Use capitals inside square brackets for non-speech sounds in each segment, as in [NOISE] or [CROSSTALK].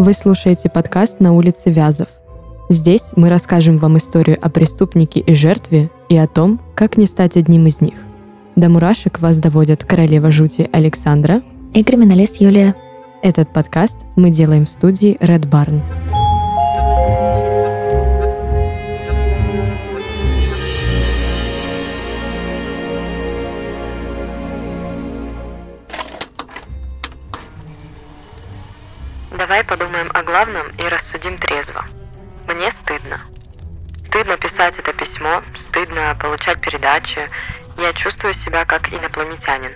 Вы слушаете подкаст «На улице Вязов». Здесь мы расскажем вам историю о преступнике и жертве и о том, как не стать одним из них. До мурашек вас доводят королева жути Александра и криминалист Юлия. Этот подкаст мы делаем в студии Red Barn. Давай подумаем о главном и рассудим трезво. Мне стыдно. Стыдно писать это письмо, стыдно получать передачи. Я чувствую себя как инопланетянин.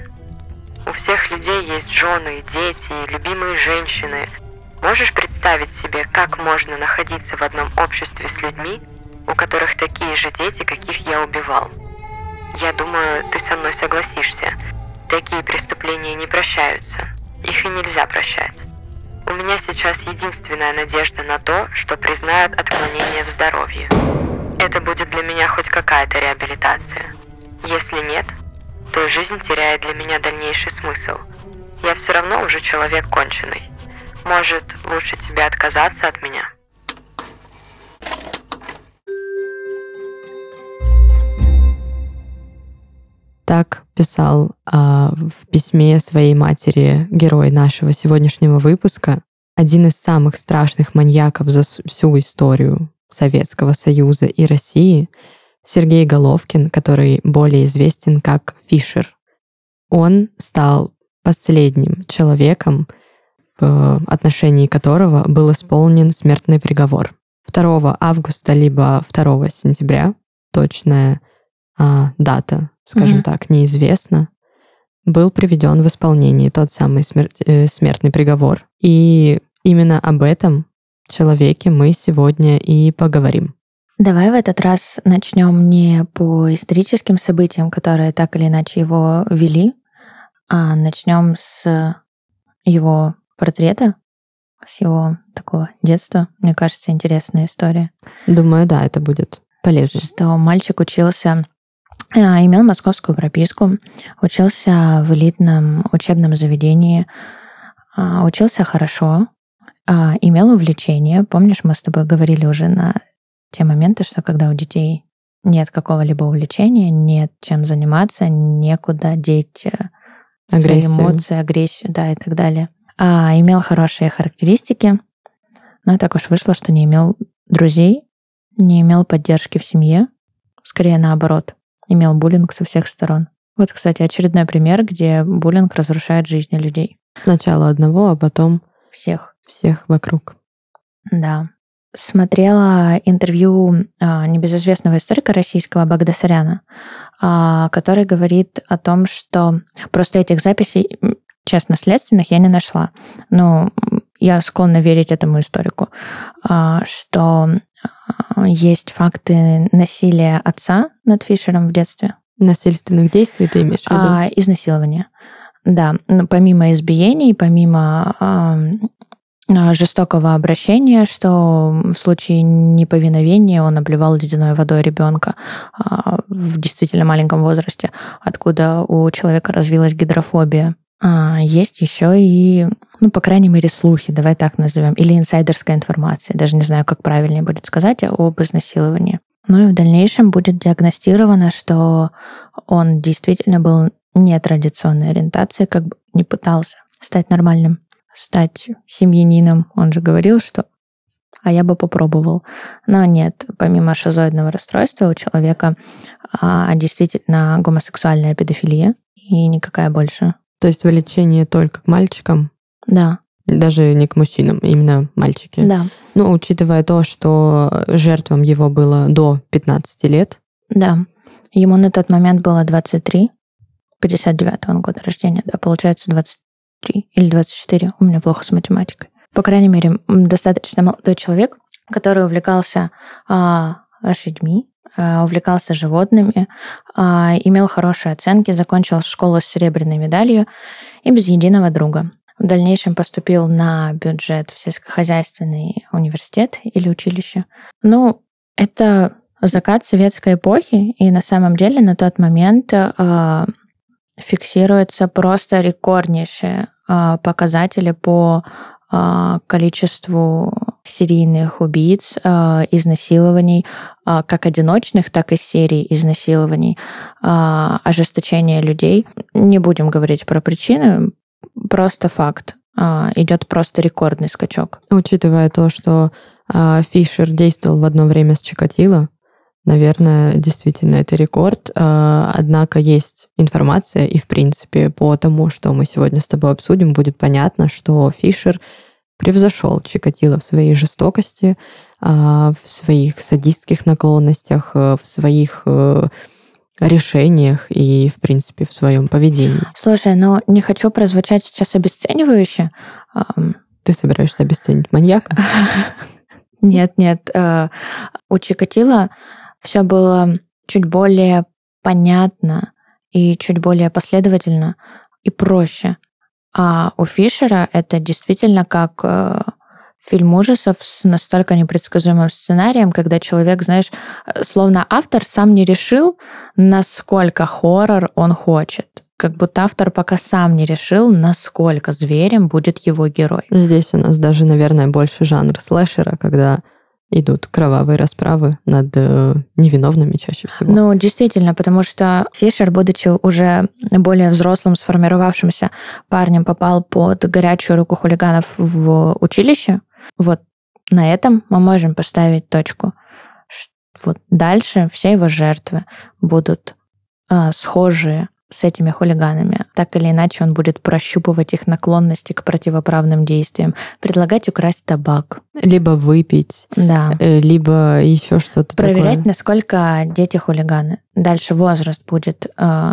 У всех людей есть жены, дети, любимые женщины. Можешь представить себе, как можно находиться в одном обществе с людьми, у которых такие же дети, каких я убивал? Я думаю, ты со мной согласишься. Такие преступления не прощаются. Их и нельзя прощать. У меня сейчас единственная надежда на то, что признают отклонение в здоровье. Это будет для меня хоть какая-то реабилитация. Если нет, то жизнь теряет для меня дальнейший смысл. Я все равно уже человек конченый. Может, лучше тебе отказаться от меня? Так писал а, в письме своей матери герой нашего сегодняшнего выпуска, один из самых страшных маньяков за всю историю Советского Союза и России, Сергей Головкин, который более известен как Фишер. Он стал последним человеком, в отношении которого был исполнен смертный приговор. 2 августа либо 2 сентября, точная а, дата скажем mm-hmm. так, неизвестно, был приведен в исполнение тот самый смерть, э, смертный приговор. И именно об этом человеке мы сегодня и поговорим. Давай в этот раз начнем не по историческим событиям, которые так или иначе его вели, а начнем с его портрета, с его такого детства. Мне кажется, интересная история. Думаю, да, это будет полезно. Что мальчик учился имел московскую прописку, учился в элитном учебном заведении, а, учился хорошо, а, имел увлечение. Помнишь, мы с тобой говорили уже на те моменты, что когда у детей нет какого-либо увлечения, нет чем заниматься, некуда деть э, агрессию. свои эмоции, агрессию, да, и так далее. А, имел хорошие характеристики, но так уж вышло, что не имел друзей, не имел поддержки в семье, скорее наоборот имел буллинг со всех сторон. Вот, кстати, очередной пример, где буллинг разрушает жизни людей. Сначала одного, а потом всех. Всех вокруг. Да. Смотрела интервью а, небезызвестного историка российского Багдасаряна, а, который говорит о том, что просто этих записей, честно, следственных я не нашла. Но я склонна верить этому историку, а, что есть факты насилия отца над Фишером в детстве. Насильственных действий ты имеешь в виду? А, изнасилования. Да, но помимо избиений, помимо а, жестокого обращения, что в случае неповиновения он обливал ледяной водой ребенка а, в действительно маленьком возрасте, откуда у человека развилась гидрофобия. А, есть еще и, ну, по крайней мере, слухи, давай так назовем, или инсайдерская информация, даже не знаю, как правильнее будет сказать, об изнасиловании. Ну и в дальнейшем будет диагностировано, что он действительно был нетрадиционной ориентации, как бы не пытался стать нормальным, стать семьянином. Он же говорил, что а я бы попробовал. Но нет, помимо шизоидного расстройства у человека а, действительно гомосексуальная педофилия и никакая больше. То есть влечение только к мальчикам? Да. Даже не к мужчинам, именно мальчики. Да. Ну, учитывая то, что жертвам его было до 15 лет. Да. Ему на тот момент было 23, 59 он года рождения, да, получается 23 или 24. У меня плохо с математикой. По крайней мере, достаточно молодой человек, который увлекался а, лошадьми, Э, увлекался животными, а, имел хорошие оценки, закончил школу с серебряной медалью и без единого друга. В дальнейшем поступил на бюджет в сельскохозяйственный университет или училище. Ну, это закат советской эпохи, и на самом деле на тот момент э, фиксируются просто рекорднейшие э, показатели по а, количеству серийных убийц, а, изнасилований, а, как одиночных, так и серий изнасилований, ожесточения людей. Не будем говорить про причины, просто факт. Идет просто рекордный скачок. Учитывая то, что Фишер действовал в одно время с Чикатило, Наверное, действительно, это рекорд. Однако есть информация, и, в принципе, по тому, что мы сегодня с тобой обсудим, будет понятно, что Фишер превзошел Чикатило в своей жестокости, а, в своих садистских наклонностях, э, в своих э, решениях и, в принципе, в своем поведении. Слушай, но не хочу прозвучать сейчас обесценивающе. Ты собираешься обесценить маньяка? [LAUGHS] Нет, нет. Э, у Чикатило все было чуть более понятно и чуть более последовательно и проще. А у Фишера это действительно как э, фильм ужасов с настолько непредсказуемым сценарием, когда человек, знаешь, э, словно автор сам не решил, насколько хоррор он хочет. Как будто автор пока сам не решил, насколько зверем будет его герой. Здесь у нас даже, наверное, больше жанр слэшера, когда идут кровавые расправы над э, невиновными чаще всего. Ну, действительно, потому что Фишер, будучи уже более взрослым, сформировавшимся парнем, попал под горячую руку хулиганов в училище. Вот на этом мы можем поставить точку. Вот дальше все его жертвы будут э, схожие с этими хулиганами. Так или иначе, он будет прощупывать их наклонности к противоправным действиям, предлагать украсть табак. Либо выпить. Да. Э, либо еще что-то Проверять, такое. насколько дети хулиганы. Дальше возраст будет э,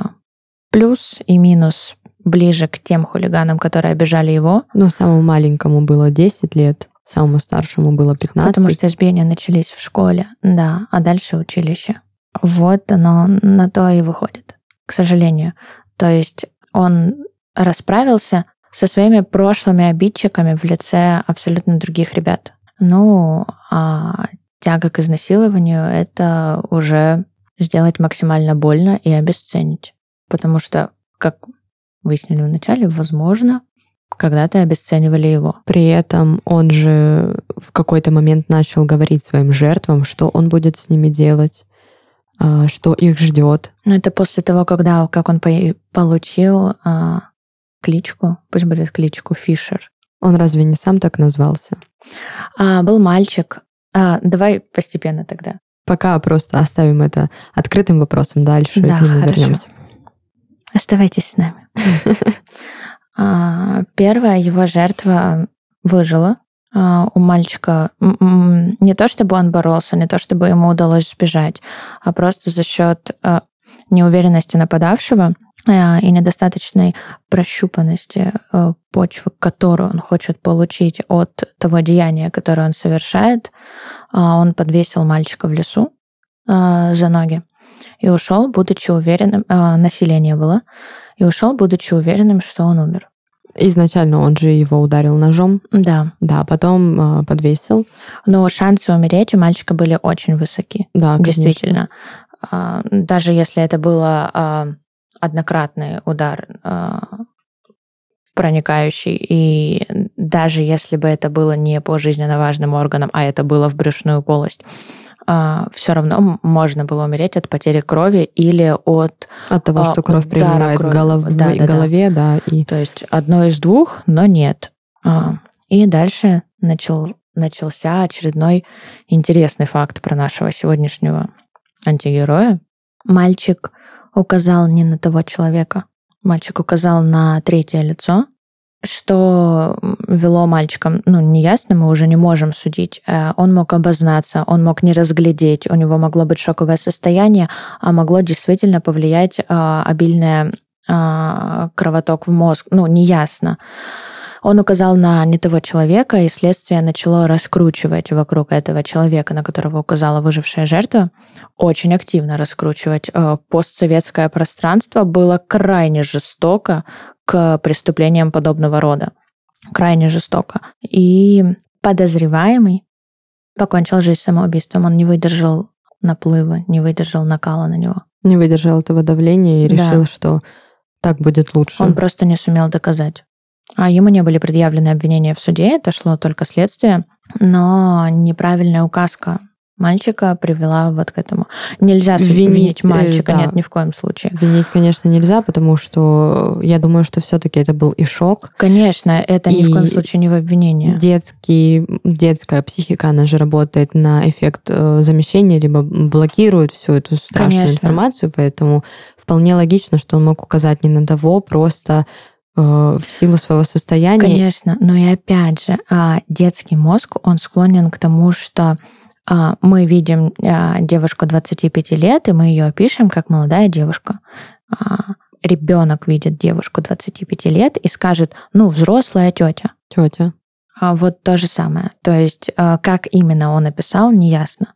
плюс и минус ближе к тем хулиганам, которые обижали его. Ну, самому маленькому было 10 лет, самому старшему было 15. Потому что избиения начались в школе, да, а дальше училище. Вот оно на то и выходит к сожалению. То есть он расправился со своими прошлыми обидчиками в лице абсолютно других ребят. Ну, а тяга к изнасилованию — это уже сделать максимально больно и обесценить. Потому что, как выяснили вначале, возможно, когда-то обесценивали его. При этом он же в какой-то момент начал говорить своим жертвам, что он будет с ними делать, что их ждет. Ну, это после того, когда как он получил а, кличку, пусть будет кличку Фишер. Он разве не сам так назвался? А, был мальчик. А, давай постепенно тогда. Пока просто оставим это открытым вопросом дальше, да, к нему хорошо. вернемся. Оставайтесь с нами. [LAUGHS] А, первая его жертва выжила, а, у мальчика не то, чтобы он боролся, не то, чтобы ему удалось сбежать, а просто за счет а, неуверенности нападавшего а, и недостаточной прощупанности почвы, которую он хочет получить от того деяния, которое он совершает, он подвесил мальчика в лесу за ноги и ушел, будучи уверенным, насилие было, и ушел, будучи уверенным, что он умер. Изначально он же его ударил ножом. Да. Да, потом э, подвесил. Но шансы умереть у мальчика были очень высоки. Да, конечно. Действительно. Э, даже если это был э, однократный удар э, проникающий, и даже если бы это было не по жизненно важным органам, а это было в брюшную полость, а, все равно можно было умереть от потери крови или от... От того, что кровь приливает к голов... да, да, голове, да. И... То есть одно из двух, но нет. А, и дальше начал, начался очередной интересный факт про нашего сегодняшнего антигероя. Мальчик указал не на того человека. Мальчик указал на третье лицо, что вело мальчиком, ну, неясно, мы уже не можем судить. Э, он мог обознаться, он мог не разглядеть, у него могло быть шоковое состояние, а могло действительно повлиять а, обильное а, кровоток в мозг. Ну, неясно. Он указал на не того человека, и следствие начало раскручивать вокруг этого человека, на которого указала выжившая жертва, очень активно раскручивать. Э, постсоветское пространство было крайне жестоко к преступлениям подобного рода. Крайне жестоко. И подозреваемый покончил жизнь самоубийством. Он не выдержал наплыва, не выдержал накала на него. Не выдержал этого давления и решил, да. что так будет лучше. Он просто не сумел доказать. А ему не были предъявлены обвинения в суде, это шло только следствие, но неправильная указка мальчика привела вот к этому. Нельзя винить, винить мальчика, да. нет, ни в коем случае. Винить, конечно, нельзя, потому что я думаю, что все-таки это был и шок. Конечно, это ни в коем случае не в обвинении. Детский, детская психика, она же работает на эффект э, замещения, либо блокирует всю эту страшную конечно. информацию, поэтому вполне логично, что он мог указать не на того, просто э, в силу своего состояния. Конечно, но и опять же, а, детский мозг, он склонен к тому, что мы видим а, девушку 25 лет, и мы ее опишем как молодая девушка. А, Ребенок видит девушку 25 лет и скажет, ну, взрослая тетя. Тетя. Вот то же самое. То есть, как именно он описал, неясно.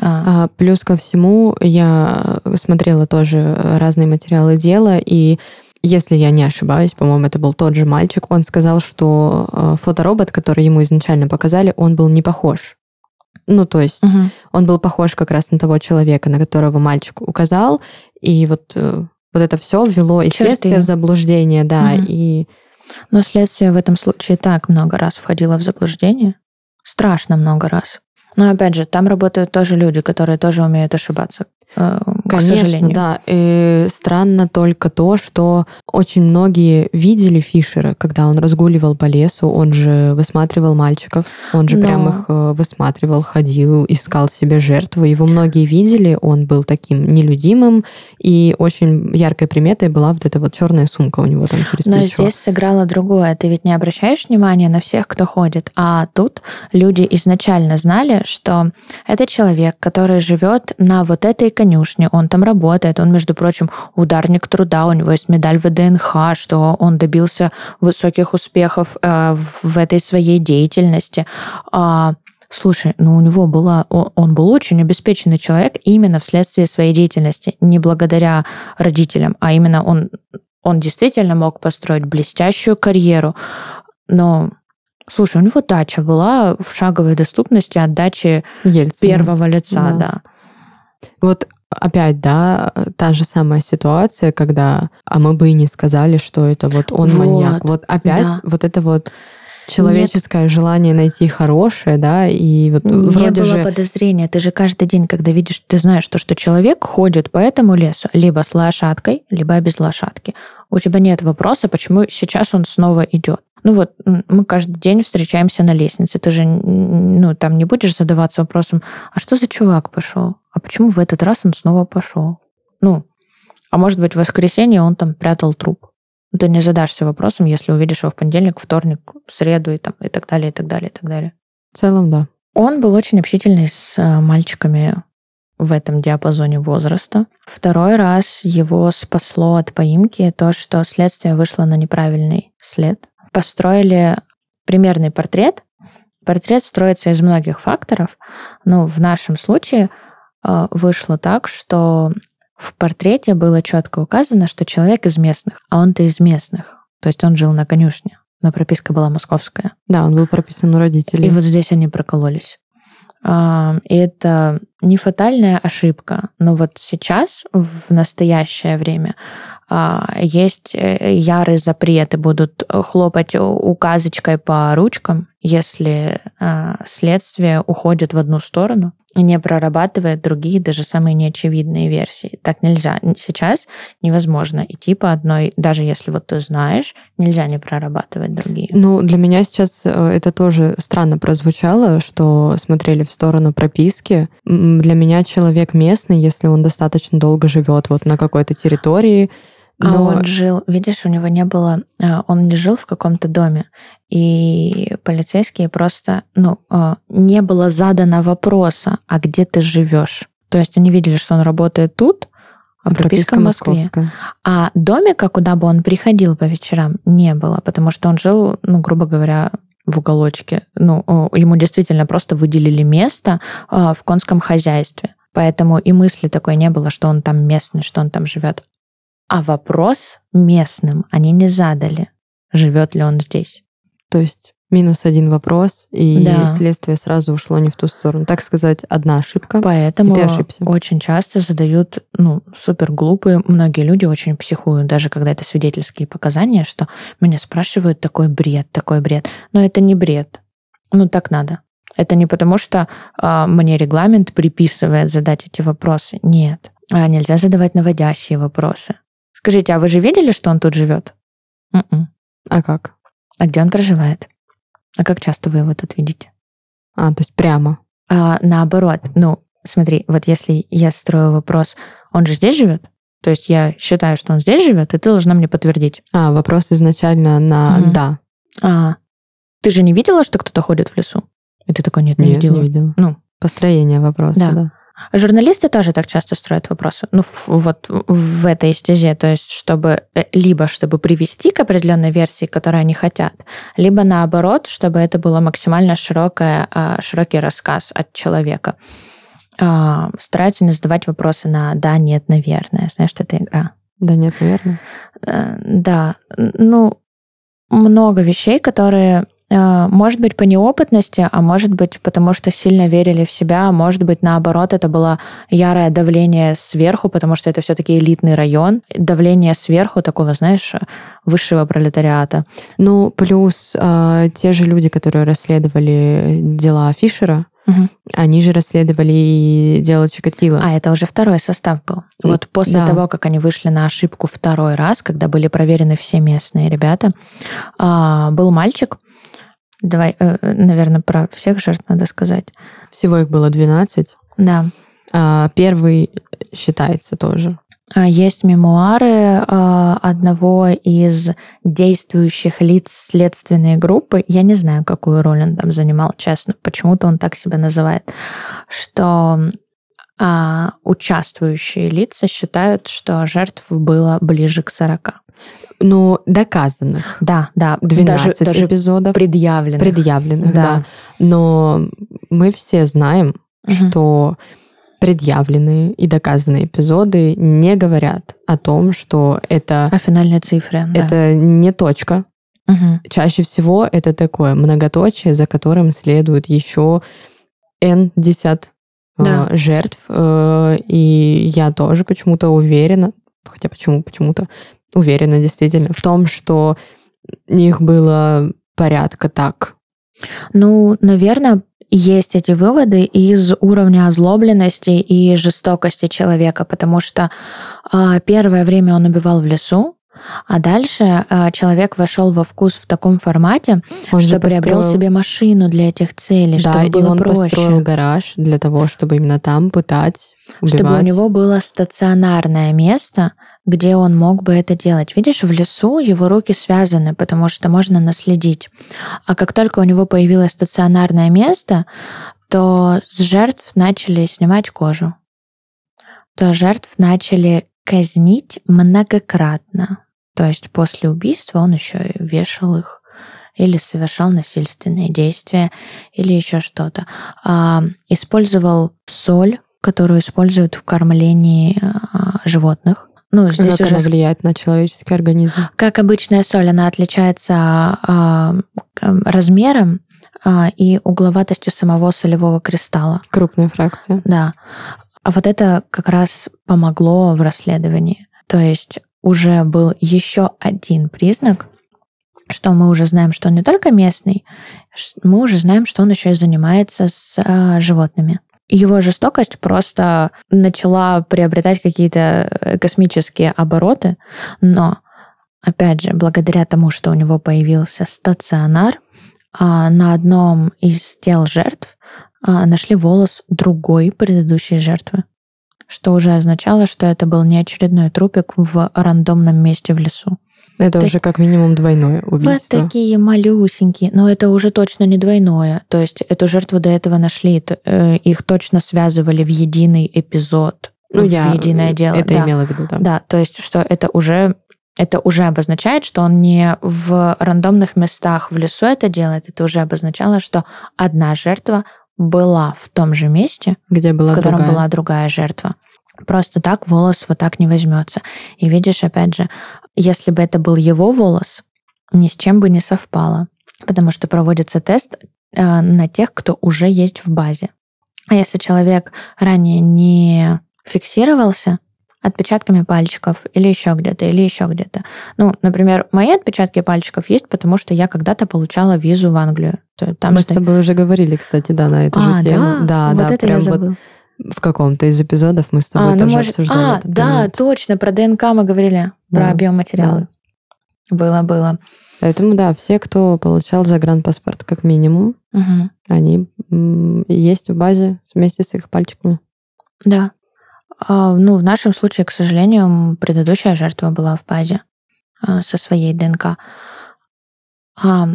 А, плюс ко всему, я смотрела тоже разные материалы дела, и если я не ошибаюсь, по-моему, это был тот же мальчик, он сказал, что фоторобот, который ему изначально показали, он был не похож ну, то есть угу. он был похож как раз на того человека, на которого мальчик указал, и вот, э, вот это все ввело и следствие в заблуждение, да, угу. и... Но следствие в этом случае так много раз входило в заблуждение. Страшно много раз. Но опять же, там работают тоже люди, которые тоже умеют ошибаться. Э, к Конечно, сожалению. да. И странно только то, что очень многие видели Фишера, когда он разгуливал по лесу, он же высматривал мальчиков, он же Но... прям их э, высматривал, ходил, искал себе жертву. Его многие видели, он был таким нелюдимым, и очень яркой приметой была вот эта вот черная сумка у него там через Но плечо. здесь сыграло другое. Ты ведь не обращаешь внимания на всех, кто ходит, а тут люди изначально знали, что это человек, который живет на вот этой конюшне, он там работает, он, между прочим, ударник труда, у него есть медаль ВДНХ, что он добился высоких успехов э, в этой своей деятельности. А, слушай, ну у него была, он был очень обеспеченный человек именно вследствие своей деятельности, не благодаря родителям, а именно он, он действительно мог построить блестящую карьеру, но Слушай, у него дача была в шаговой доступности от дачи Ельцина. первого лица, да. да. Вот опять, да, та же самая ситуация, когда, а мы бы и не сказали, что это вот он вот, маньяк. Вот опять да. вот это вот человеческое Нет. желание найти хорошее, да, и вот не вроде было же... подозрения. Ты же каждый день, когда видишь, ты знаешь, то, что человек ходит по этому лесу либо с лошадкой, либо без лошадки. У тебя нет вопроса, почему сейчас он снова идет. Ну вот, мы каждый день встречаемся на лестнице. Ты же, ну, там не будешь задаваться вопросом, а что за чувак пошел? А почему в этот раз он снова пошел? Ну, а может быть, в воскресенье он там прятал труп. Ну, ты не задашься вопросом, если увидишь его в понедельник, вторник, среду и, там, и так далее, и так далее, и так далее. В целом, да. Он был очень общительный с э, мальчиками в этом диапазоне возраста. Второй раз его спасло от поимки то, что следствие вышло на неправильный след построили примерный портрет. Портрет строится из многих факторов, но в нашем случае вышло так, что в портрете было четко указано, что человек из местных, а он-то из местных. То есть он жил на конюшне, но прописка была московская. Да, он был прописан у родителей. И вот здесь они прокололись. А, и это не фатальная ошибка, но вот сейчас, в настоящее время, а, есть э, ярые запреты, будут хлопать указочкой по ручкам, если а, следствие уходит в одну сторону не прорабатывает другие, даже самые неочевидные версии. Так нельзя. Сейчас невозможно идти по одной, даже если вот ты знаешь, нельзя не прорабатывать другие. Ну, для меня сейчас э, это тоже странно прозвучало, что смотрели в сторону прописки. Для меня человек местный, если он достаточно долго живет вот на какой-то территории, а Но... он жил, видишь, у него не было, а, он не жил в каком-то доме, и полицейские просто, ну, а, не было задано вопроса, а где ты живешь. То есть они видели, что он работает тут, а прописка, прописка в Москве. Московская. А домика, куда бы он приходил по вечерам, не было, потому что он жил, ну, грубо говоря, в уголочке. Ну, ему действительно просто выделили место в конском хозяйстве. Поэтому и мысли такой не было, что он там местный, что он там живет. А вопрос местным они не задали, живет ли он здесь. То есть Минус один вопрос, и Да. следствие сразу ушло не в ту сторону. Так сказать, одна ошибка. Поэтому ты ошибся. очень часто задают, ну, супер глупые, многие люди очень психуют, даже когда это свидетельские показания, что меня спрашивают такой бред, такой бред. Но это не бред. Ну, так надо. Это не потому, что а, мне регламент приписывает задать эти вопросы. Нет. А нельзя задавать наводящие вопросы. Скажите, а вы же видели, что он тут живет? М-м. А как? А где он проживает? А как часто вы его тут видите? А, то есть прямо. А, наоборот, ну, смотри, вот если я строю вопрос, он же здесь живет? То есть я считаю, что он здесь живет, и ты должна мне подтвердить. А, вопрос изначально на Мгм. «да». А, ты же не видела, что кто-то ходит в лесу? И ты такой, нет, не Нет, видела. не видела. Ну, Построение вопроса, Да. да. Журналисты тоже так часто строят вопросы. Ну, в- вот в этой стезе. То есть, чтобы э, либо чтобы привести к определенной версии, которую они хотят, либо наоборот, чтобы это было максимально широкое, а, широкий рассказ от человека. А, Стараются не задавать вопросы на «да», «нет», «наверное». Знаешь, что это игра? Да нет, наверное. Э, Да, ну, много вещей, которые, может быть, по неопытности, а может быть, потому что сильно верили в себя, а может быть, наоборот, это было ярое давление сверху, потому что это все-таки элитный район, давление сверху такого, знаешь, высшего пролетариата. Ну, плюс а, те же люди, которые расследовали дела Фишера, Мгм. они же расследовали и дело Чикатило. А, это уже второй состав был. Вот после да. того, как они вышли на ошибку второй раз, когда были проверены все местные ребята, а, был мальчик, давай, наверное, про всех жертв надо сказать. Всего их было 12. Да, А первый считается тоже. А, Есть мемуары а, одного из действующих лиц следственной группы. Я не знаю, какую роль он там занимал, честно. Почему-то он так себя называет. Что участвующие лица считают, что жертв было ближе к 40. Ну, доказанных. Да, да. 12 даже, даже эпизодов предъявленных. предъявленных, Да. да. Но мы все знаем, Мгм. что предъявленные и доказанные эпизоды не говорят о том, что это, О финальной цифре. да. это не точка. Мгм. Чаще всего это такое многоточие, за которым следует еще N десят э, Да. жертв. Э, И я тоже почему-то уверена, хотя почему почему-то уверена действительно в том, что их было порядка так. Ну, наверное, есть эти выводы из уровня озлобленности и жестокости человека, потому что а, первое время он убивал в лесу, а дальше а, человек вошел во вкус в таком формате, Он что приобрел построил- себе машину для этих целей, Да, чтобы и было он проще. построил гараж для того, чтобы именно там пытать, убивать. Чтобы у него было стационарное место, где он мог бы это делать. Видишь, в лесу его руки связаны, потому что можно наследить. А как только у него появилось стационарное место, то с жертв начали снимать кожу. То жертв начали казнить многократно. То есть после убийства он еще и вешал их или совершал насильственные действия, или еще что-то. А, использовал соль, которую используют в кормлении а, животных. Ну, здесь как уже она влияет на человеческий организм. как обычная соль, она отличается м, размером а, и угловатостью самого солевого кристалла. Крупная фракция. Да. А вот это как раз помогло в расследовании. То есть уже был еще один признак, что мы уже знаем, что он не только местный, мы уже знаем, что он еще и занимается с а, животными. Его жестокость просто начала приобретать какие-то э, космические обороты, но, опять же, благодаря тому, что у него появился стационар, а, на одном из тел жертв а, нашли волос другой предыдущей жертвы, что уже означало, что это был не очередной трупик в рандомном месте в лесу. Это То уже как минимум двойное Вот убийство. такие малюсенькие, но это уже точно не двойное. То есть эту жертву до этого нашли, э, их точно связывали в единый эпизод, Ну, в я единое дело. это да. имела в виду, да. Да, то есть что это уже это уже обозначает, что он не в рандомных местах в лесу это делает. Это уже обозначало, что одна жертва была в том же месте, Где была в котором другая. была другая жертва. Просто так волос вот так не возьмется. И видишь, опять же, если бы это был его волос, ни с чем бы не совпало. потому что проводится тест э, на тех, кто уже есть в базе. А если человек ранее не фиксировался, отпечатками пальчиков или еще где-то, или еще где-то. Ну, например, мои отпечатки пальчиков есть, потому что я когда-то получала визу в Англию. Там Мы что... с тобой уже говорили, кстати, да, на эту а, же тему. Да, да, вот да, это я забыла. Вот в каком-то из эпизодов мы с тобой а, ну, тоже может... обсуждали А, да, момент. точно, про ДНК мы говорили, да, про биоматериалы. Да. Было, было. Поэтому, да, все, кто получал загранпаспорт как минимум, угу. они есть в базе вместе с их пальчиками. Да. А, ну, в нашем случае, к сожалению, предыдущая жертва была в базе а, со своей ДНК. А,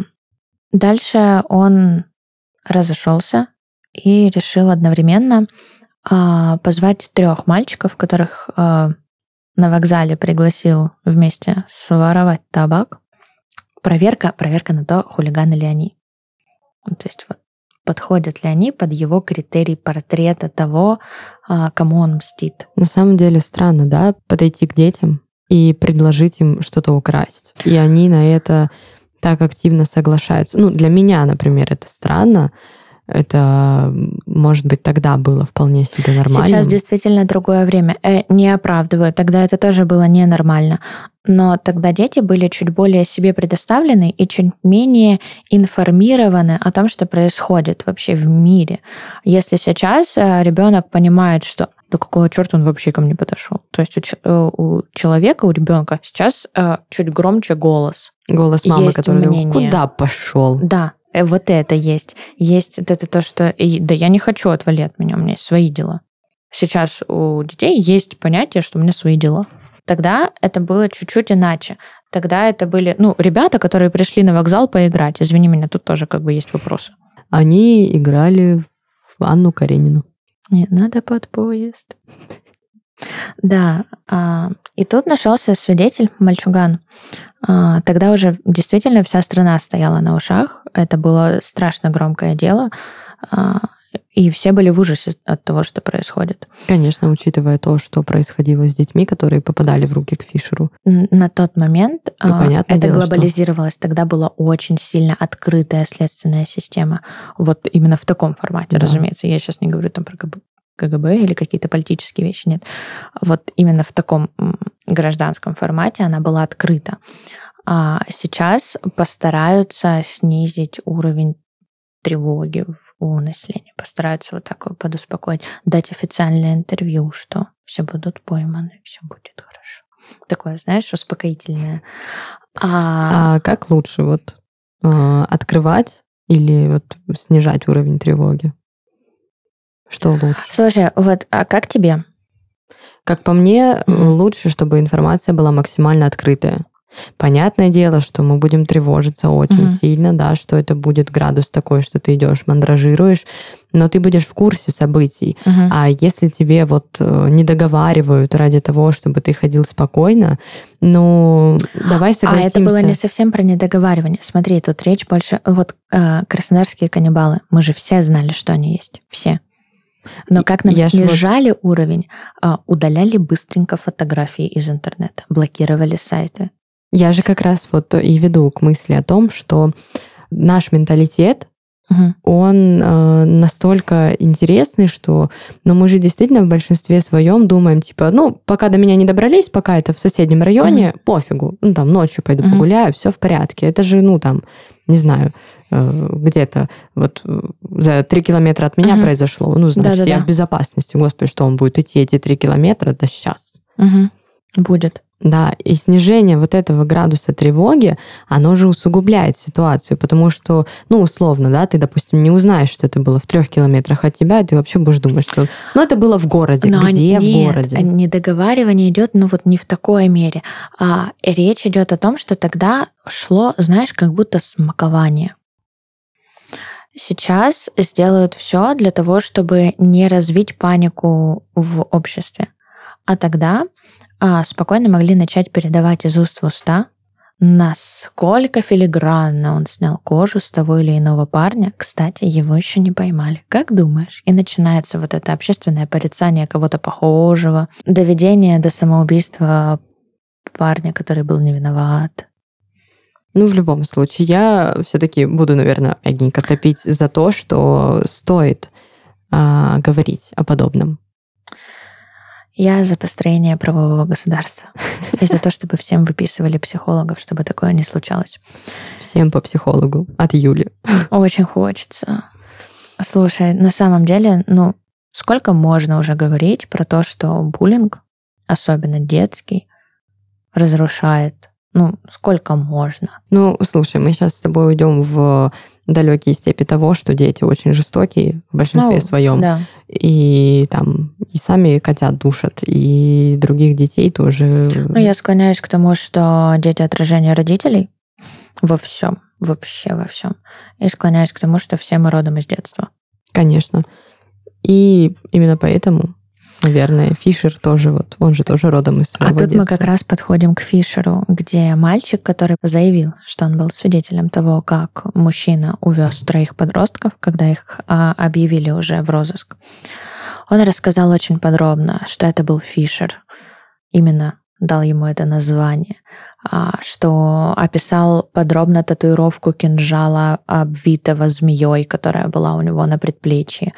дальше он разошелся и решил одновременно позвать трех мальчиков, которых на вокзале пригласил вместе своровать табак. Проверка, проверка на то, хулиганы ли они. То есть вот подходят ли они под его критерий портрета того, а, кому он мстит. На самом деле странно, да, подойти к детям и предложить им что-то украсть. И они на это так активно соглашаются. Ну, для меня, например, это странно, это, может быть, тогда было вполне себе нормально. Сейчас действительно другое время. Э, не оправдываю. Тогда это тоже было ненормально. Но тогда дети были чуть более себе предоставлены и чуть менее информированы о том, что происходит вообще в мире. Если сейчас э, ребенок понимает, что до какого черта он вообще ко мне подошел. То есть у, э, у человека, у ребенка сейчас э, чуть громче голос. Голос мамы, есть который мнение. куда пошел? Да, вот это есть. Есть вот это то, что да я не хочу, отвали от меня, у меня есть свои дела. Сейчас у детей есть понятие, что у меня свои дела. Тогда это было чуть-чуть иначе. Тогда это были, ну, ребята, которые пришли на вокзал поиграть. Извини меня, тут тоже как бы есть вопросы. Они играли в Анну Каренину. Не надо под поезд. [LAUGHS] Да, а, и тут нашелся свидетель, мальчуган. А, тогда уже действительно вся страна стояла на ушах. Это было страшно громкое дело. А, и все были в ужасе от того, что происходит. Конечно, учитывая то, что происходило с детьми, которые попадали в руки к Фишеру. На тот момент ну, это дело, глобализировалось. Что... Тогда была очень сильно открытая следственная система. Вот именно в таком формате, да. разумеется. Я сейчас не говорю там про КГБ или какие-то политические вещи, нет. Вот именно в таком гражданском формате она была открыта. А сейчас постараются снизить уровень тревоги у населения, постараются вот так вот подуспокоить, дать официальное интервью, что все будут пойманы, все будет хорошо. Такое, знаешь, успокоительное. А, а как лучше вот а, открывать или вот снижать уровень тревоги? Что лучше? Слушай, вот, а как тебе? Как по мне, mm-hmm. лучше, чтобы информация была максимально открытая. Понятное дело, что мы будем тревожиться очень mm-hmm. сильно, да, что это будет градус такой, что ты идешь, мандражируешь, но ты будешь в курсе событий. Mm-hmm. А если тебе вот э, не договаривают ради того, чтобы ты ходил спокойно, ну, давай согласимся. А это было не совсем про недоговаривание. Смотри, тут речь больше... Вот э, краснодарские каннибалы, мы же все знали, что они есть. Все. Но как нам Я снижали вот... уровень, а, удаляли быстренько фотографии из интернета, блокировали сайты. Я же как раз вот и веду к мысли о том, что наш менталитет, угу. он э, настолько интересный, что, ну, мы же действительно в большинстве своем думаем, типа, ну, пока до меня не добрались, пока это в соседнем районе, угу. пофигу, ну, там, ночью пойду угу. погуляю, все в порядке. Это же, ну, там, не знаю, Э, где-то вот э, за три километра от меня угу. произошло. Ну, значит, Да-да-да. я в безопасности. Господи, что он будет идти эти три километра? Да сейчас. Угу. Будет. Да, и снижение вот этого градуса тревоги, оно же усугубляет ситуацию, потому что, ну, условно, да, ты, допустим, не узнаешь, что это было в трех километрах от тебя, и ты вообще будешь думать, что, ну, это было в городе, Но где нет, в городе? недоговаривание идет, ну, вот не в такой мере. А речь идет о том, что тогда шло, знаешь, как будто смакование сейчас сделают все для того, чтобы не развить панику в обществе. А тогда спокойно могли начать передавать из уст в уста, насколько филигранно он снял кожу с того или иного парня. Кстати, его еще не поймали. Как думаешь? И начинается вот это общественное порицание кого-то похожего, доведение до самоубийства парня, который был не виноват. Ну, в любом случае, я все-таки буду, наверное, мягенько топить за то, что стоит а, говорить о подобном. Я за построение правового государства. [LAUGHS] И за то, чтобы всем выписывали психологов, чтобы такое не случалось. Всем по психологу от Юли. Очень хочется. Слушай, на самом деле, ну, сколько можно уже говорить про то, что буллинг, особенно детский, разрушает ну, сколько можно? Ну, слушай, мы сейчас с тобой уйдем в далекие степи того, что дети очень жестокие в большинстве Ну, своем. Да. И там и сами котят душат, и других детей тоже. Ну, я склоняюсь к тому, что дети отражение родителей во всем, вообще во всем. И склоняюсь к тому, что все мы родом из детства. Конечно. И именно поэтому, наверное, Фишер тоже вот, он же тоже родом из А своего тут мы детства. как раз подходим к Фишеру, где мальчик, который заявил, что он был свидетелем того, как мужчина увез троих подростков, когда их а, объявили уже в розыск. Он рассказал очень подробно, что это был Фишер. Именно дал ему это название, а, что описал подробно татуировку кинжала, обвитого змеей, которая была у него на предплечье,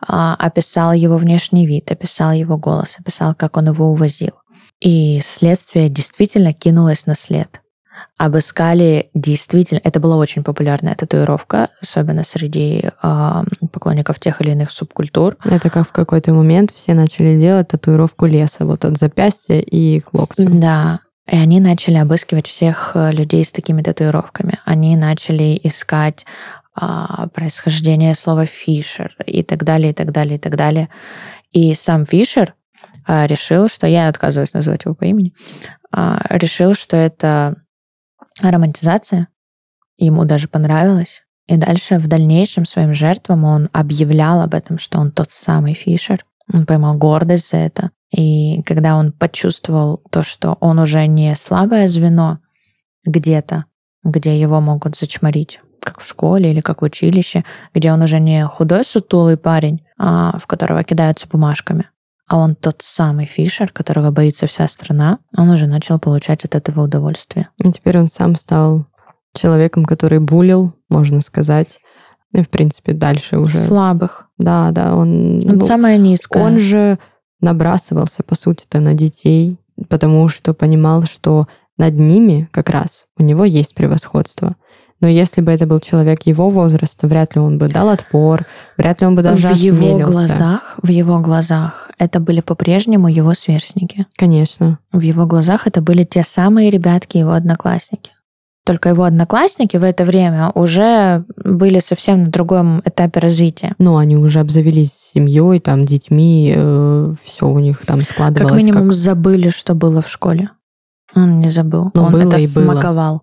а, описал его внешний вид, описал его голос, описал, как он его увозил. И следствие действительно кинулось на след. Обыскали действительно... Это была очень популярная татуировка, особенно среди а, поклонников тех или иных субкультур. Это как в какой-то момент все начали делать татуировку леса, вот от запястья и к локтю. Да. И они начали обыскивать всех э, людей с такими татуировками. Они начали искать а, происхождение слова Фишер и так далее, и так далее, и так далее. И сам Фишер а, решил, что я отказываюсь называть его по имени, а, решил, что это романтизация. Ему даже понравилось. И дальше в дальнейшем своим жертвам он объявлял об этом, что он тот самый Фишер. Он поймал гордость за это. И когда он почувствовал то, что он уже не слабое звено где-то, где его могут зачморить, как в школе или как в училище, где он уже не худой сутулый парень, а в которого кидаются бумажками, а он тот самый Фишер, которого боится вся страна, он уже начал получать от этого удовольствие. И теперь он сам стал человеком, который булил, можно сказать. И, в принципе, дальше уже... Слабых. Да, да, он... Он ну, самое низкое. Он же набрасывался, по сути-то, на детей, потому что понимал, что над ними как раз у него есть превосходство. Но если бы это был человек его возраста, вряд ли он бы дал отпор, вряд ли он бы даже в его осмелился. глазах, в его глазах это были по-прежнему его сверстники. Конечно. В его глазах это были те самые ребятки, его одноклассники. Только его одноклассники в это время уже были совсем на другом этапе развития. Ну, они уже обзавелись семьей, там, детьми, все у них там складывалось. Как минимум забыли, что было в школе. Он не забыл. Но Он было это и было. смаковал.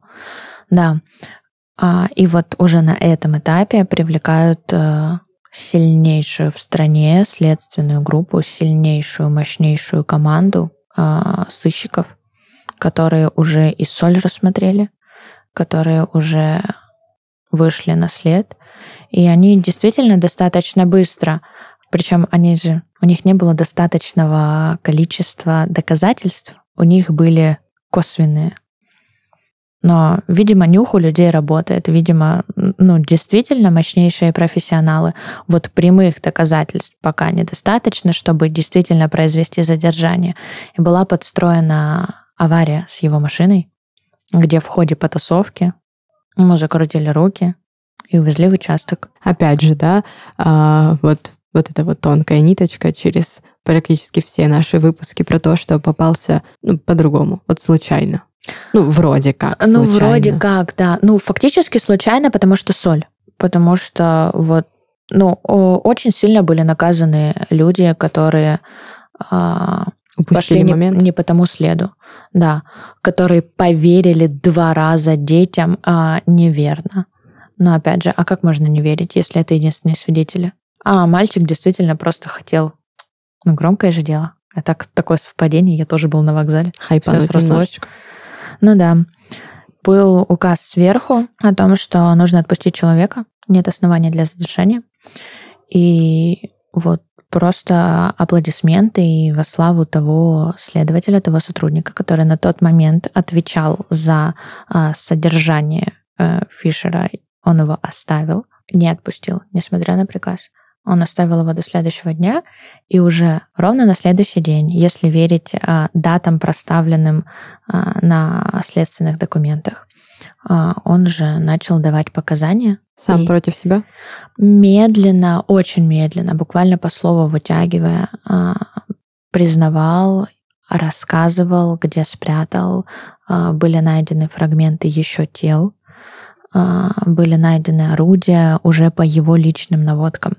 Да. А, и вот уже на этом этапе привлекают э, сильнейшую в стране следственную группу, сильнейшую, мощнейшую команду э, сыщиков, которые уже и соль рассмотрели, которые уже вышли на след. И они действительно достаточно быстро, причем они же, у них не было достаточного количества доказательств, у них были косвенные. Но, видимо, нюх у людей работает. Видимо, ну, действительно мощнейшие профессионалы. Вот прямых доказательств пока недостаточно, чтобы действительно произвести задержание. И была подстроена авария с его машиной, где в ходе потасовки ему закрутили руки и увезли в участок. Опять же, да, а, вот, вот эта вот тонкая ниточка через практически все наши выпуски про то, что попался ну, по-другому, вот случайно. Ну, вроде как Ну, случайно. вроде как, да. Ну, фактически случайно, потому что соль. Потому что вот, ну, очень сильно были наказаны люди, которые а, Упустили пошли не, момент. не по тому следу. Да, которые поверили два раза детям а, неверно. Но опять же, а как можно не верить, если это единственные свидетели? А мальчик действительно просто хотел. Ну, громкое же дело. А так, такое совпадение, я тоже был на вокзале. Хайпануть Всё срослось. Ну да. Был указ сверху о том, что нужно отпустить человека. Нет основания для задержания. И вот просто аплодисменты и во славу того следователя, того сотрудника, который на тот момент отвечал за а, содержание а, Фишера. Он его оставил, не отпустил, несмотря на приказ. Он оставил его до следующего дня, и уже ровно на следующий день, если верить а, датам, проставленным а, на следственных документах, он же начал давать показания. Сам против себя? Медленно, очень медленно, буквально по слову вытягивая, а, признавал, рассказывал, где спрятал. А, были найдены фрагменты еще тел, а, были найдены орудия уже по его личным наводкам.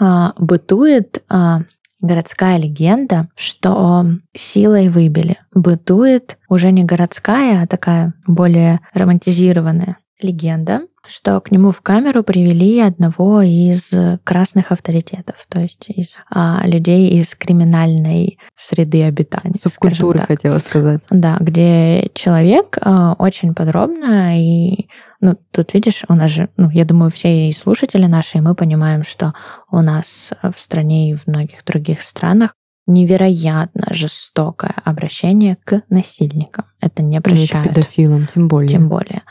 А, бытует а, городская легенда, что силой выбили. Бытует уже не городская, а такая более романтизированная легенда, что к нему в камеру привели одного из красных авторитетов, то есть из а, людей из криминальной среды обитания. Субкультуры, хотела сказать. Да, где человек а, очень подробно и ну, тут видишь, у нас же, ну, я думаю, все и слушатели наши, и мы понимаем, что у нас в стране и в многих других странах невероятно жестокое обращение к насильникам. Это не прощают. И к педофилам, тем более. Тем более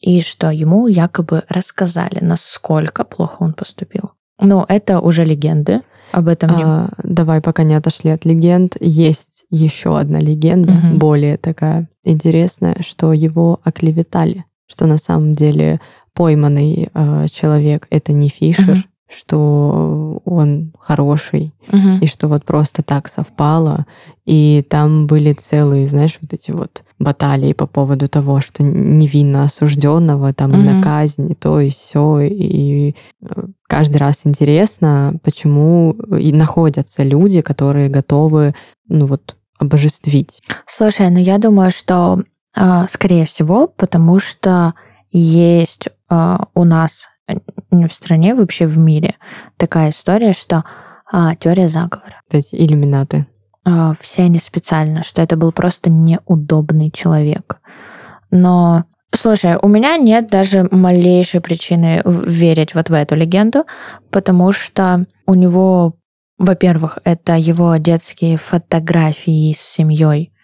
и что ему якобы рассказали, насколько плохо он поступил. Ну, это уже легенды, об этом не... А, давай, пока не отошли от легенд, есть еще одна легенда, угу. более такая интересная, что его оклеветали, что на самом деле пойманный э, человек это не Фишер, угу что он хороший, угу. и что вот просто так совпало. И там были целые, знаешь, вот эти вот баталии по поводу того, что невинно осужденного там угу. на казнь, и то, и все. И э, каждый раз интересно, почему и находятся люди, которые готовы, ну вот, обожествить. Слушай, ну я думаю, что, скорее всего, потому что есть а, у нас в стране, вообще в мире такая история, что а, теория заговора. Эти иллюминаты. А, все они специально, что это был просто неудобный человек. Но Слушай, у меня нет даже малейшей причины верить вот в эту легенду, потому что у него, во-первых, это его детские фотографии с семьей, а,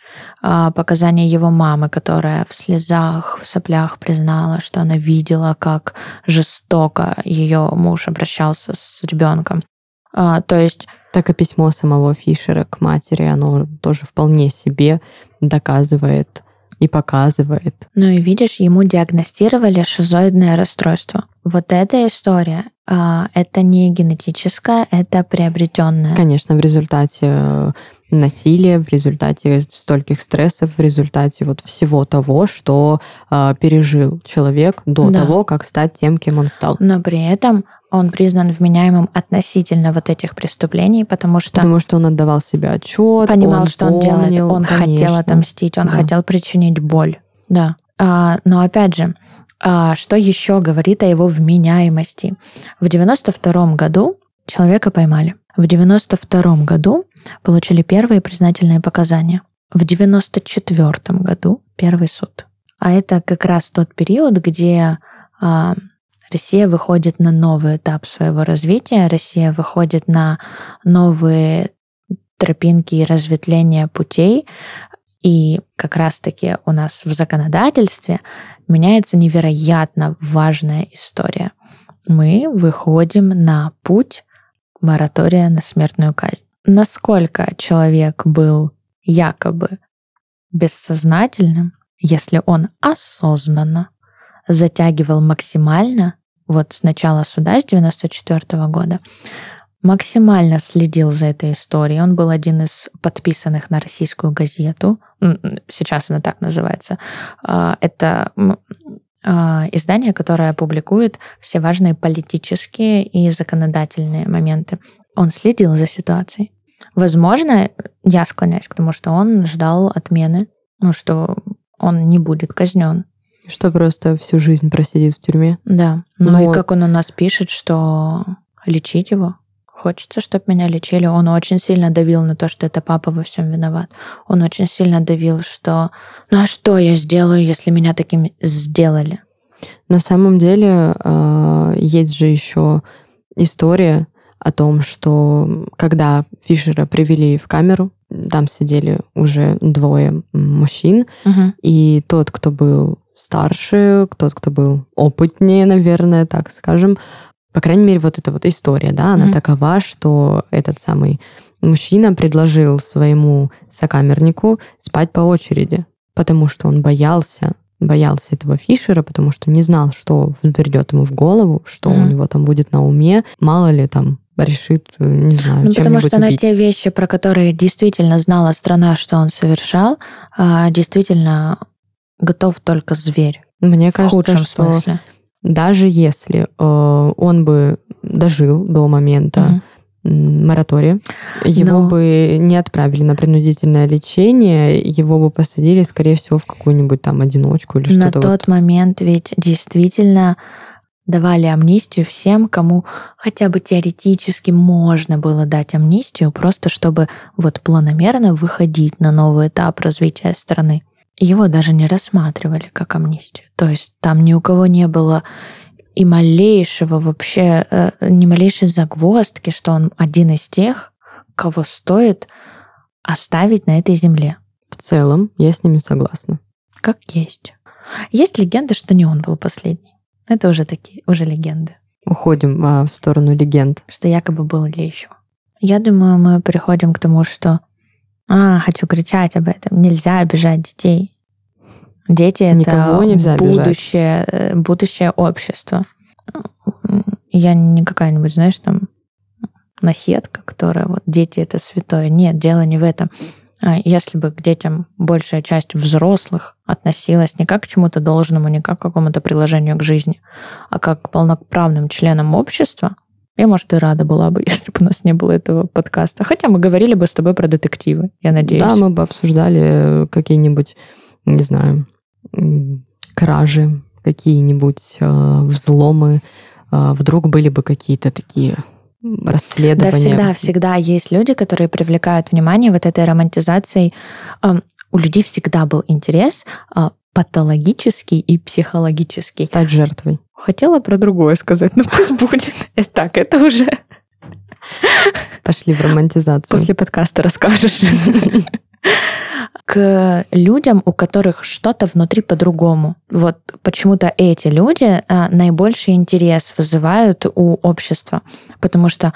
показания его мамы, которая в слезах, в соплях признала, что она видела, как жестоко ее муж обращался с ребенком. А, то есть так и письмо самого Фишера к матери, оно тоже вполне себе доказывает и показывает. Ну и видишь, ему диагностировали шизоидное расстройство. Вот эта история, а, это не генетическая, это приобретенная. Конечно, в результате э, насилия, в результате стольких стрессов, в результате вот всего того, что э, пережил человек до да. того, как стать тем, кем он стал. Но при этом он признан вменяемым относительно вот этих преступлений, потому что... Потому что он отдавал себе отчет, понимал, он что помнил, он делает, он конечно. хотел отомстить, он да. хотел причинить боль, да. А, но опять же, а, что еще говорит о его вменяемости? В 92 году человека поймали. В 92 году получили первые признательные показания. В 94 году первый суд. А это как раз тот период, где а, Россия выходит на новый этап своего развития, Россия выходит на новые тропинки и разветвления путей, и как раз-таки у нас в законодательстве меняется невероятно важная история. Мы выходим на путь моратория на смертную казнь. Насколько человек был якобы бессознательным, если он осознанно затягивал максимально, вот с начала суда, с 94 -го года, максимально следил за этой историей. Он был один из подписанных на российскую газету, сейчас она так называется. А, это а, издание, которое публикует все важные политические и законодательные моменты. Он следил за ситуацией. Возможно, я склоняюсь к тому, что он ждал отмены, ну, что он не будет казнен. Что просто всю жизнь просидит в тюрьме. Да. Ну Но... и как он у нас пишет, что лечить его хочется, чтобы меня лечили. Он очень сильно давил на то, что это папа во всем виноват. Он очень сильно давил, что ну а что я сделаю, если меня таким сделали? На самом деле а, есть же еще история о том, что когда Фишера привели в камеру, там сидели уже двое мужчин, Мгм. и тот, кто был старше, тот, кто был опытнее, наверное, так скажем, по крайней мере, вот эта вот история, да, она Мгм. такова, что этот самый мужчина предложил своему сокамернику спать по очереди, потому что он боялся, боялся этого Фишера, потому что не знал, что придет ему в голову, что у Мгм. него там будет на уме, мало ли там решит, э, не знаю, Ну, потому что на те вещи, про которые действительно знала страна, что он совершал, а, действительно готов только зверь. Мне в кажется, худшем что смысле. даже если э, он бы дожил до момента м, моратория, его Но- бы не отправили на принудительное лечение, его бы посадили, скорее всего, в какую-нибудь там одиночку или На что-то тот вот. момент ведь действительно давали амнистию всем, кому хотя бы теоретически можно было дать амнистию, просто чтобы вот планомерно выходить на новый этап развития страны. Его даже не рассматривали как амнистию. То есть там ни у кого не было и малейшего вообще, э, ни малейшей загвоздки, что он один из тех, кого стоит оставить на этой земле. В целом, я с ними согласна. Как есть. Есть легенда, что не он был последний. Это уже такие, уже легенды. Уходим а, в сторону легенд. Что якобы был ли еще. Я думаю, мы приходим к тому, что а, хочу кричать об этом. Нельзя обижать детей. Дети это Никого нельзя обижать. будущее, э, будущее общества. Я не какая-нибудь, знаешь, там нахетка, которая вот дети это святое. Нет, дело не в этом. А Если бы к детям большая часть взрослых относилась не как к чему-то должному, не как к какому-то приложению к жизни, а как к полноправным членам общества, я, может, и рада была бы, [LAUGHS] если бы у нас не было этого подкаста. Хотя мы говорили бы с тобой про детективы, я надеюсь. Да, мы бы обсуждали какие-нибудь, не знаю, кражи, какие-нибудь э, взломы. Э, Вдруг были бы какие-то такие м, Да, всегда, всегда есть люди, которые привлекают внимание вот этой романтизацией. У людей всегда был интерес а, патологический и психологический. Стать жертвой. Хотела про другое сказать, но пусть будет. [LAUGHS] Э, Так, это уже Пошли в романтизацию. после подкаста расскажешь. [LAUGHS] К людям, у которых что-то внутри по-другому. Вот почему-то эти люди а, наибольший интерес вызывают у общества, потому что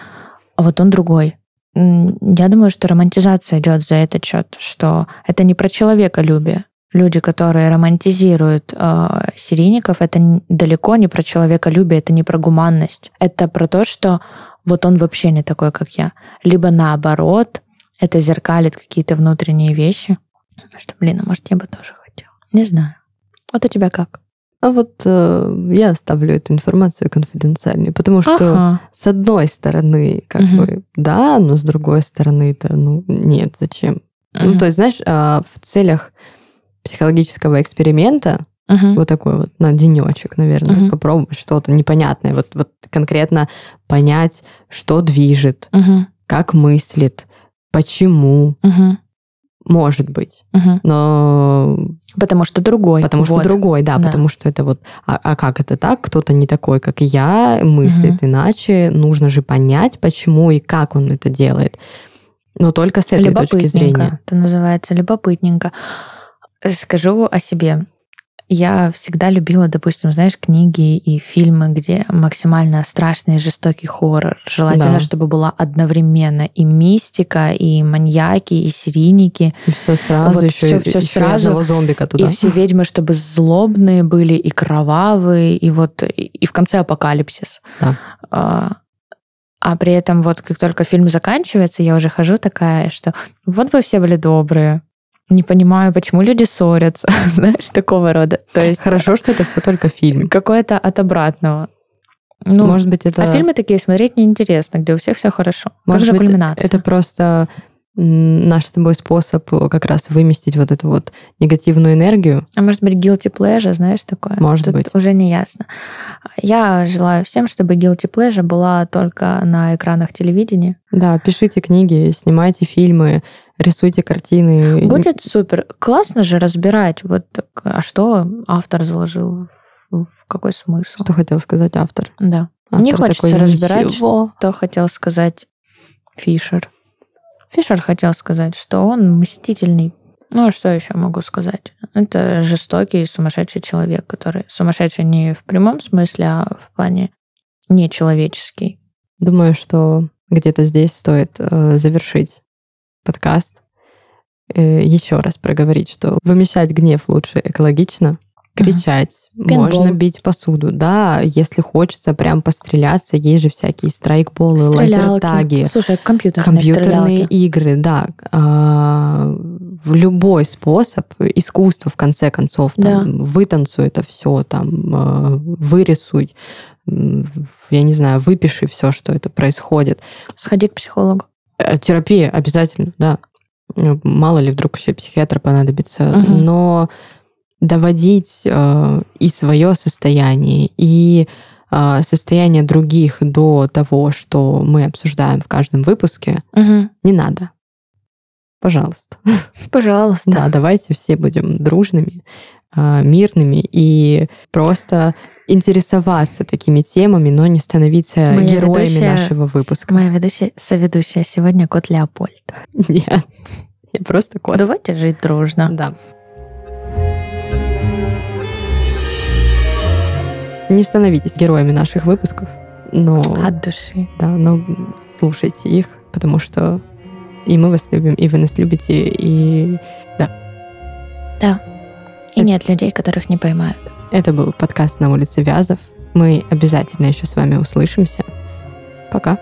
вот он другой. Я думаю, что романтизация идет за этот счет, что это не про человеколюбие. Люди, которые романтизируют э, серийников, это далеко не про человеколюбие, это не про гуманность. Это про то, что вот он вообще не такой, как я. Либо наоборот, это зеркалит какие-то внутренние вещи. Что, блин, а может, я бы тоже хотела. Не знаю. Вот у тебя как? А вот э, я оставлю эту информацию конфиденциальной, потому что Ага. с одной стороны, как Мгм. бы, да, но с другой стороны-то, ну, нет, зачем? Ну, Мгм. то есть, знаешь, а, в целях психологического эксперимента, Мгм. вот такой вот на денечек, наверное, Мгм. попробовать что-то непонятное, вот, вот конкретно понять, что движет, Мгм. как мыслит, почему, Мгм. Может быть. Мгм. Но Потому что другой. Потому что Вот. другой, да, Да. потому что это вот, а, а как это так? Кто-то не такой, как я, мыслит иначе. Нужно же понять, почему и как он это делает. Но только с этой точки зрения. Это называется любопытненько. Скажу о себе. Я всегда любила, допустим, знаешь, книги и фильмы, где максимально страшный и жестокий хоррор. Желательно, Да. чтобы была одновременно и мистика, и маньяки, и серийники, И все сразу, Вот еще, и- всё еще сразу. одного зомбика туда. и все ведьмы, чтобы злобные были, и кровавые, и вот и, и в конце апокалипсис. Да. А, а при этом вот как только фильм заканчивается, я уже хожу такая, что вот бы все были добрые. Не понимаю, почему люди ссорятся, [LAUGHS] знаешь, такого рода. То есть Хорошо, что это все только фильм. какое-то от обратного. Ну, Может быть, это... а фильмы такие смотреть неинтересно, где у всех все хорошо. Может как же быть, кульминация? это просто наш с тобой способ как раз выместить вот эту вот негативную энергию. А может быть, guilty pleasure, знаешь, такое? Может Тут быть. уже не ясно. Я желаю всем, чтобы guilty pleasure была только на экранах телевидения. Да, пишите книги, снимайте фильмы, рисуйте картины. Будет супер. Классно же разбирать, вот так, а что автор заложил, в, какой смысл. Что хотел сказать автор? Да. Автор Не хочется такой, разбирать, «Ничего». Что хотел сказать Фишер? Фишер хотел сказать, что он мстительный. Ну, а что еще могу сказать? Это жестокий, сумасшедший человек, который сумасшедший не в прямом смысле, а в плане нечеловеческий. Думаю, что где-то здесь стоит э, завершить подкаст. Э, еще раз проговорить, что вымещать гнев лучше экологично, кричать, Пинбол. можно бить посуду, да, если хочется прям постреляться, есть же всякие страйкболы, лазертаги, Слушай, компьютерные, компьютерные стрелялки. игры, да, а, в любой способ, искусство в конце концов, там, вытанцуй это все, там, а, вырисуй, я не знаю, выпиши все, что это происходит. Сходи к психологу. Э, Терапия обязательно, да. Ну, Мало ли вдруг еще психиатр понадобится, Мгм. но доводить э, и свое состояние, и э, состояние других до того, что мы обсуждаем в каждом выпуске, Мгм. не надо. Пожалуйста. [LAUGHS] Пожалуйста. Да, давайте все будем дружными, э, мирными и просто интересоваться такими темами, но не становиться Моя героями ведущая- нашего выпуска. Моя ведущая, соведущая сегодня кот Леопольд. Нет, я просто кот. Давайте жить дружно. Да. Не становитесь героями наших выпусков, но, От души. да, но слушайте их, потому что и мы вас любим, и вы нас любите, и И нет людей, которых не поймают. Это был подкаст на улице Вязов. Мы обязательно еще с вами услышимся. Пока.